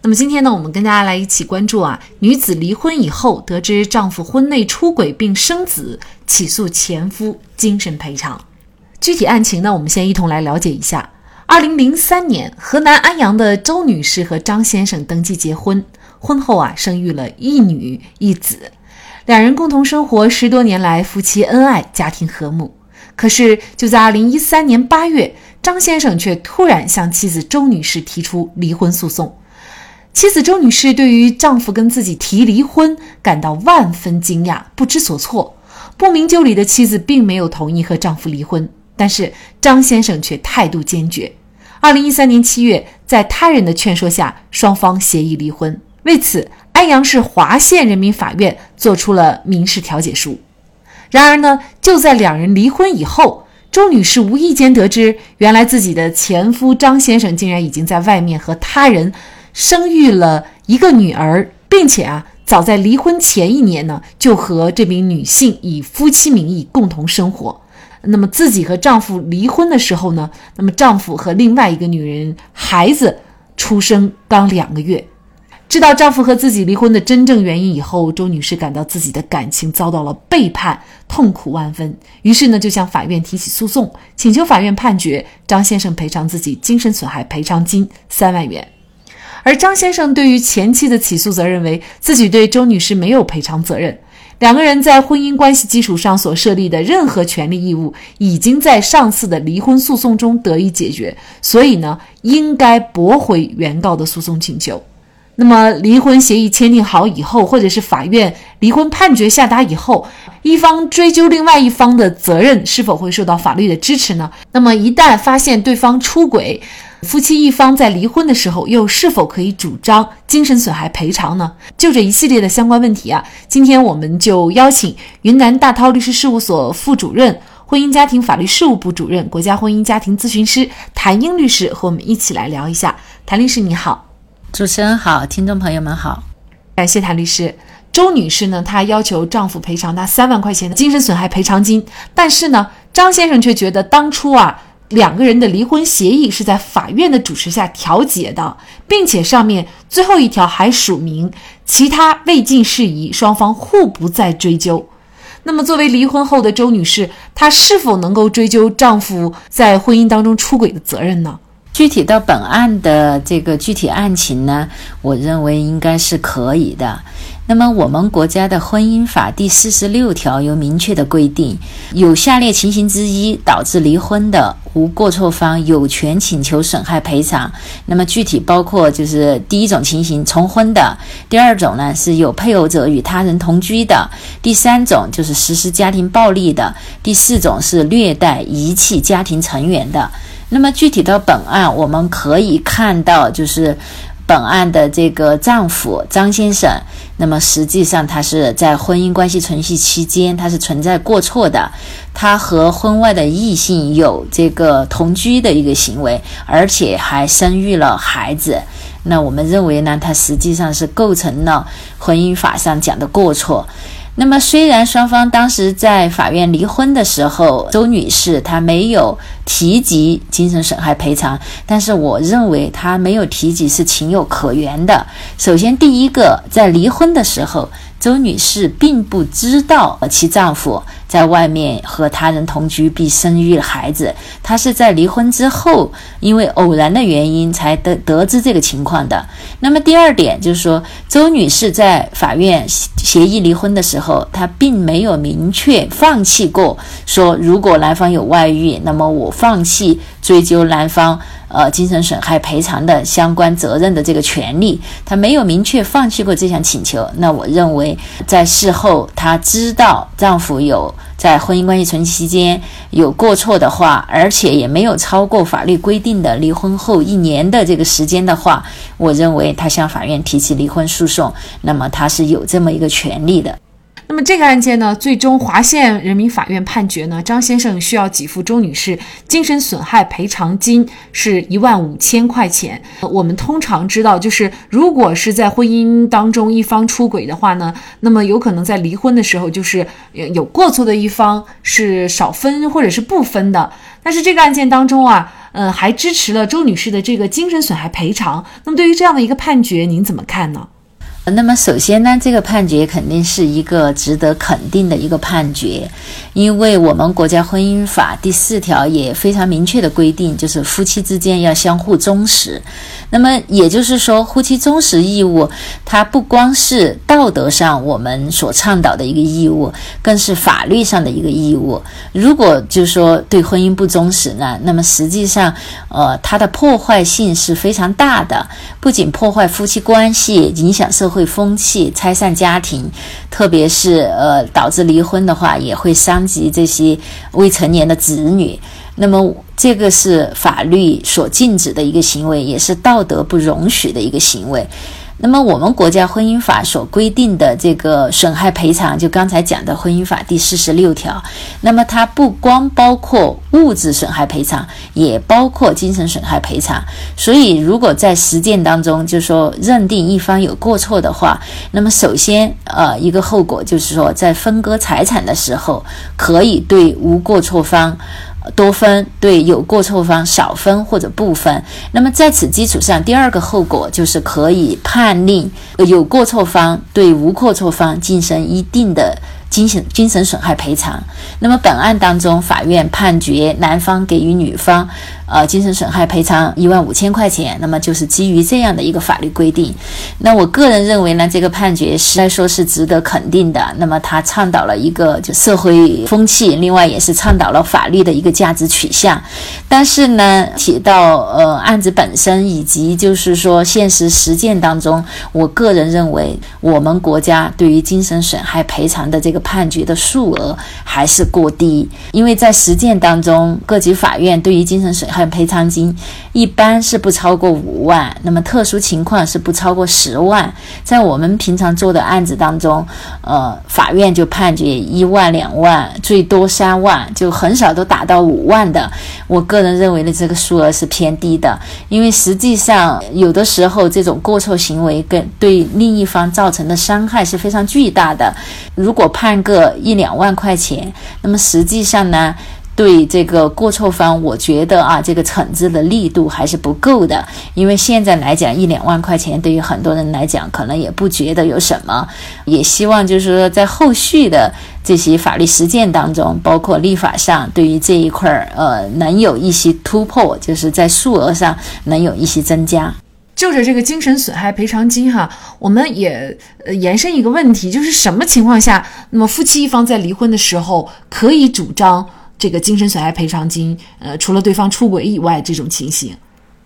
那么今天呢，我们跟大家来一起关注啊，女子离婚以后得知丈夫婚内出轨并生子，起诉前夫精神赔偿。具体案情呢，我们先一同来了解一下。二零零三年，河南安阳的周女士和张先生登记结婚，婚后啊，生育了一女一子，两人共同生活十多年来，夫妻恩爱，家庭和睦。可是就在二零一三年八月，张先生却突然向妻子周女士提出离婚诉讼。妻子周女士对于丈夫跟自己提离婚感到万分惊讶，不知所措。不明就里的妻子并没有同意和丈夫离婚，但是张先生却态度坚决。二零一三年七月，在他人的劝说下，双方协议离婚。为此，安阳市华县人民法院作出了民事调解书。然而呢，就在两人离婚以后，周女士无意间得知，原来自己的前夫张先生竟然已经在外面和他人。生育了一个女儿，并且啊，早在离婚前一年呢，就和这名女性以夫妻名义共同生活。那么自己和丈夫离婚的时候呢，那么丈夫和另外一个女人孩子出生刚两个月。知道丈夫和自己离婚的真正原因以后，周女士感到自己的感情遭到了背叛，痛苦万分。于是呢，就向法院提起诉讼，请求法院判决张先生赔偿自己精神损害赔偿金三万元。而张先生对于前妻的起诉，则认为自己对周女士没有赔偿责任。两个人在婚姻关系基础上所设立的任何权利义务，已经在上次的离婚诉讼中得以解决，所以呢，应该驳回原告的诉讼请求。那么，离婚协议签订好以后，或者是法院离婚判决下达以后，一方追究另外一方的责任，是否会受到法律的支持呢？那么，一旦发现对方出轨，夫妻一方在离婚的时候，又是否可以主张精神损害赔偿呢？就这一系列的相关问题啊，今天我们就邀请云南大韬律师事务所副主任、婚姻家庭法律事务部主任、国家婚姻家庭咨询师谭英律师和我们一起来聊一下。谭律师你好，主持人好，听众朋友们好，感谢谭律师。周女士呢，她要求丈夫赔偿她三万块钱的精神损害赔偿金，但是呢，张先生却觉得当初啊。两个人的离婚协议是在法院的主持下调解的，并且上面最后一条还署名其他未尽事宜，双方互不再追究。那么，作为离婚后的周女士，她是否能够追究丈夫在婚姻当中出轨的责任呢？具体到本案的这个具体案情呢，我认为应该是可以的。那么，我们国家的婚姻法第四十六条有明确的规定，有下列情形之一导致离婚的，无过错方有权请求损害赔偿。那么具体包括就是第一种情形重婚的，第二种呢是有配偶者与他人同居的，第三种就是实施家庭暴力的，第四种是虐待遗弃家庭成员的。那么具体到本案，我们可以看到，就是本案的这个丈夫张先生，那么实际上他是在婚姻关系存续期间，他是存在过错的，他和婚外的异性有这个同居的一个行为，而且还生育了孩子。那我们认为呢，他实际上是构成了婚姻法上讲的过错。那么，虽然双方当时在法院离婚的时候，周女士她没有提及精神损害赔偿，但是我认为她没有提及是情有可原的。首先，第一个，在离婚的时候。周女士并不知道其丈夫在外面和他人同居并生育了孩子，她是在离婚之后，因为偶然的原因才得得知这个情况的。那么第二点就是说，周女士在法院协议离婚的时候，她并没有明确放弃过说，如果男方有外遇，那么我放弃追究男方。呃，精神损害赔偿的相关责任的这个权利，她没有明确放弃过这项请求。那我认为，在事后她知道丈夫有在婚姻关系存续期间有过错的话，而且也没有超过法律规定的离婚后一年的这个时间的话，我认为她向法院提起离婚诉讼，那么她是有这么一个权利的。那么这个案件呢，最终华县人民法院判决呢，张先生需要给付周女士精神损害赔偿金是一万五千块钱。我们通常知道，就是如果是在婚姻当中一方出轨的话呢，那么有可能在离婚的时候，就是有过错的一方是少分或者是不分的。但是这个案件当中啊，呃，还支持了周女士的这个精神损害赔偿。那么对于这样的一个判决，您怎么看呢？那么首先呢，这个判决肯定是一个值得肯定的一个判决，因为我们国家婚姻法第四条也非常明确的规定，就是夫妻之间要相互忠实。那么也就是说，夫妻忠实义务，它不光是道德上我们所倡导的一个义务，更是法律上的一个义务。如果就是说对婚姻不忠实呢，那么实际上，呃，它的破坏性是非常大的，不仅破坏夫妻关系，影响社会会风气，拆散家庭，特别是呃导致离婚的话，也会伤及这些未成年的子女。那么，这个是法律所禁止的一个行为，也是道德不容许的一个行为。那么，我们国家婚姻法所规定的这个损害赔偿，就刚才讲的婚姻法第四十六条，那么它不光包括物质损害赔偿，也包括精神损害赔偿。所以，如果在实践当中，就是说认定一方有过错的话，那么首先，呃，一个后果就是说，在分割财产的时候，可以对无过错方。多分对有过错方少分或者不分，那么在此基础上，第二个后果就是可以判令有过错方对无过错方进行一定的。精神精神损害赔偿。那么本案当中，法院判决男方给予女方，呃，精神损害赔偿一万五千块钱。那么就是基于这样的一个法律规定。那我个人认为呢，这个判决实来说是值得肯定的。那么他倡导了一个就社会风气，另外也是倡导了法律的一个价值取向。但是呢，提到呃案子本身以及就是说现实实践当中，我个人认为我们国家对于精神损害赔偿的这个。判决的数额还是过低，因为在实践当中，各级法院对于精神损害赔偿金一般是不超过五万，那么特殊情况是不超过十万。在我们平常做的案子当中，呃，法院就判决一万、两万，最多三万，就很少都达到五万的。我个人认为呢，这个数额是偏低的，因为实际上有的时候这种过错行为跟对另一方造成的伤害是非常巨大的。如果判判个一两万块钱，那么实际上呢，对这个过错方，我觉得啊，这个惩治的力度还是不够的。因为现在来讲，一两万块钱对于很多人来讲，可能也不觉得有什么。也希望就是说，在后续的这些法律实践当中，包括立法上，对于这一块儿，呃，能有一些突破，就是在数额上能有一些增加。就着这个精神损害赔偿金哈，我们也呃延伸一个问题，就是什么情况下，那么夫妻一方在离婚的时候可以主张这个精神损害赔偿金？呃，除了对方出轨以外，这种情形。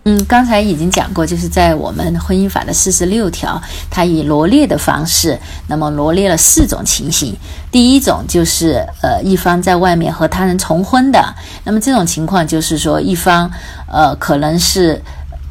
嗯，刚才已经讲过，就是在我们婚姻法的四十六条，它以罗列的方式，那么罗列了四种情形。第一种就是呃一方在外面和他人重婚的，那么这种情况就是说一方呃可能是。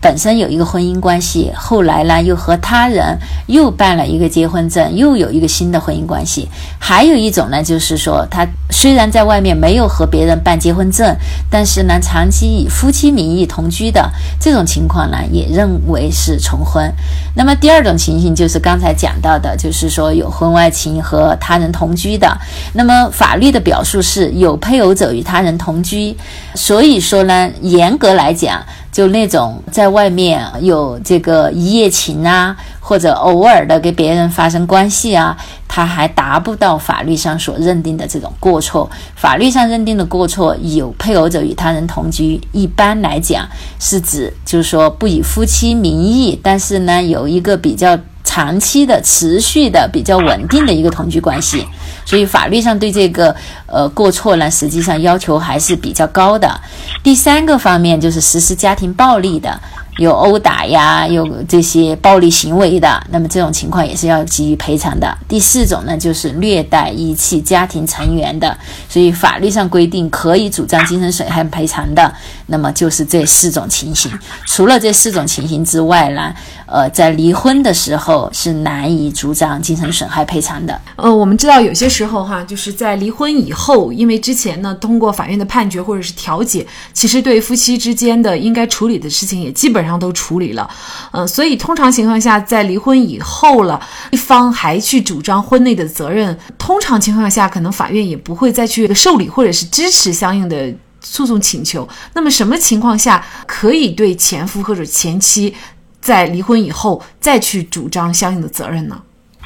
本身有一个婚姻关系，后来呢又和他人又办了一个结婚证，又有一个新的婚姻关系。还有一种呢，就是说他虽然在外面没有和别人办结婚证，但是呢长期以夫妻名义同居的这种情况呢，也认为是重婚。那么第二种情形就是刚才讲到的，就是说有婚外情和他人同居的。那么法律的表述是有配偶者与他人同居，所以说呢，严格来讲。就那种在外面有这个一夜情啊，或者偶尔的跟别人发生关系啊，他还达不到法律上所认定的这种过错。法律上认定的过错，有配偶者与他人同居，一般来讲是指就是说不以夫妻名义，但是呢有一个比较。长期的、持续的、比较稳定的一个同居关系，所以法律上对这个呃过错呢，实际上要求还是比较高的。第三个方面就是实施家庭暴力的，有殴打呀，有这些暴力行为的，那么这种情况也是要给予赔偿的。第四种呢，就是虐待遗弃家庭成员的，所以法律上规定可以主张精神损害赔偿的，那么就是这四种情形。除了这四种情形之外呢，呃，在离婚的时候是难以主张精神损害赔偿的。呃，我们知道有些时候哈，就是在离婚以后，因为之前呢通过法院的判决或者是调解，其实对夫妻之间的应该处理的事情也基本。上都处理了，嗯，所以通常情况下，在离婚以后了，一方还去主张婚内的责任，通常情况下，可能法院也不会再去受理或者是支持相应的诉讼请求。那么，什么情况下可以对前夫或者前妻在离婚以后再去主张相应的责任呢？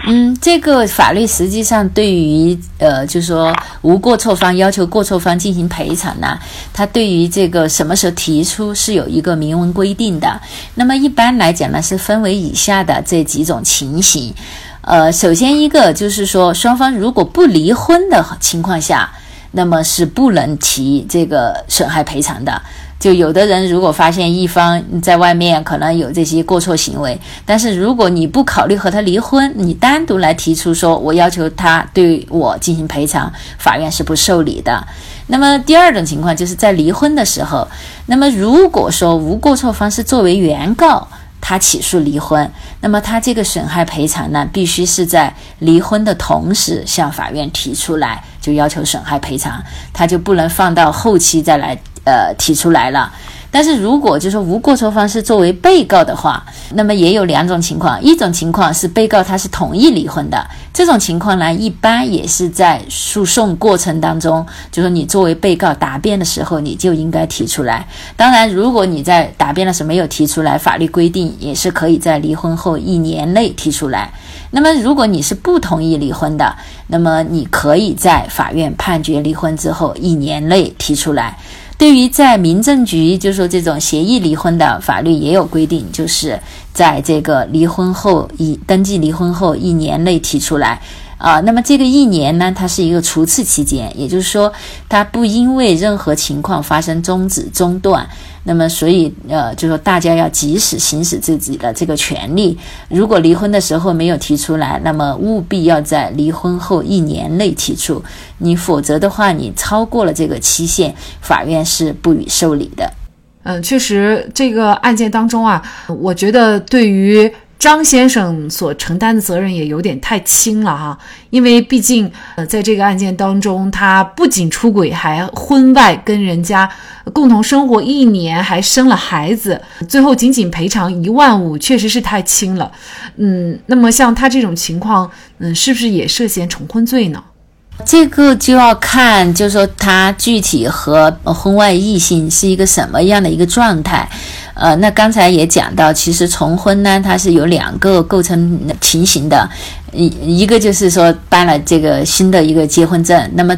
嗯，这个法律实际上对于呃，就是说无过错方要求过错方进行赔偿呢，它对于这个什么时候提出是有一个明文规定的。那么一般来讲呢，是分为以下的这几种情形。呃，首先一个就是说，双方如果不离婚的情况下，那么是不能提这个损害赔偿的。就有的人如果发现一方在外面可能有这些过错行为，但是如果你不考虑和他离婚，你单独来提出说我要求他对我进行赔偿，法院是不受理的。那么第二种情况就是在离婚的时候，那么如果说无过错方是作为原告，他起诉离婚，那么他这个损害赔偿呢，必须是在离婚的同时向法院提出来，就要求损害赔偿，他就不能放到后期再来。呃，提出来了，但是如果就是无过错方是作为被告的话，那么也有两种情况，一种情况是被告他是同意离婚的，这种情况呢，一般也是在诉讼过程当中，就说你作为被告答辩的时候，你就应该提出来。当然，如果你在答辩的时候没有提出来，法律规定也是可以在离婚后一年内提出来。那么，如果你是不同意离婚的，那么你可以在法院判决离婚之后一年内提出来。对于在民政局，就说这种协议离婚的法律也有规定，就是在这个离婚后一登记离婚后一年内提出来。啊，那么这个一年呢，它是一个除次期间，也就是说，它不因为任何情况发生终止中断。那么，所以呃，就说大家要及时行使自己的这个权利。如果离婚的时候没有提出来，那么务必要在离婚后一年内提出，你否则的话，你超过了这个期限，法院是不予受理的。嗯，确实，这个案件当中啊，我觉得对于。张先生所承担的责任也有点太轻了哈，因为毕竟呃，在这个案件当中，他不仅出轨，还婚外跟人家共同生活一年，还生了孩子，最后仅仅赔偿一万五，确实是太轻了。嗯，那么像他这种情况，嗯，是不是也涉嫌重婚罪呢？这个就要看，就是说他具体和婚外异性是一个什么样的一个状态。呃，那刚才也讲到，其实重婚呢，它是有两个构成情形的，一一个就是说办了这个新的一个结婚证，那么。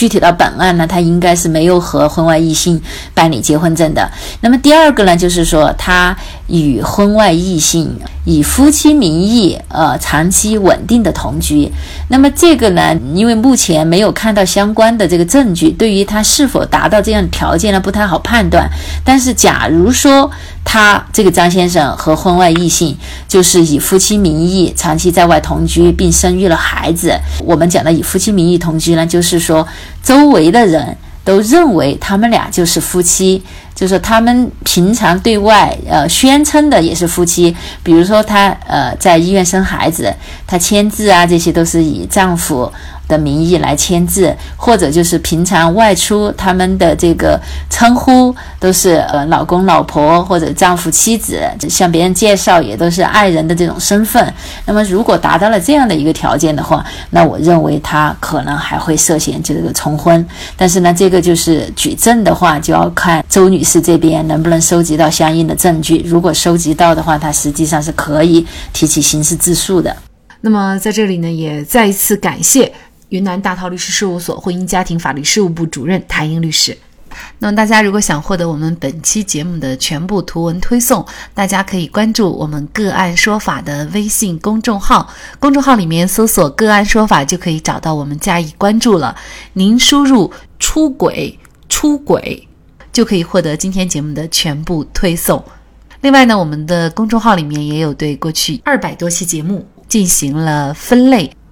具体到本案呢，他应该是没有和婚外异性办理结婚证的。那么第二个呢，就是说他与婚外异性以夫妻名义呃长期稳定的同居。那么这个呢，因为目前没有看到相关的这个证据，对于他是否达到这样条件呢，不太好判断。但是假如说，他这个张先生和婚外异性就是以夫妻名义长期在外同居，并生育了孩子。我们讲的以夫妻名义同居呢，就是说周围的人都认为他们俩就是夫妻，就是他们平常对外呃宣称的也是夫妻。比如说他呃在医院生孩子，他签字啊，这些都是以丈夫。的名义来签字，或者就是平常外出，他们的这个称呼都是呃老公、老婆或者丈夫、妻子，向别人介绍也都是爱人的这种身份。那么如果达到了这样的一个条件的话，那我认为他可能还会涉嫌这个重婚。但是呢，这个就是举证的话，就要看周女士这边能不能收集到相应的证据。如果收集到的话，她实际上是可以提起刑事自诉的。那么在这里呢，也再一次感谢。云南大韬律师事务所婚姻家庭法律事务部主任谭英律师。那么，大家如果想获得我们本期节目的全部图文推送，大家可以关注我们“个案说法”的微信公众号，公众号里面搜索“个案说法”就可以找到我们加以关注了。您输入“出轨”“出轨”，就可以获得今天节目的全部推送。另外呢，我们的公众号里面也有对过去二百多期节目进行了分类，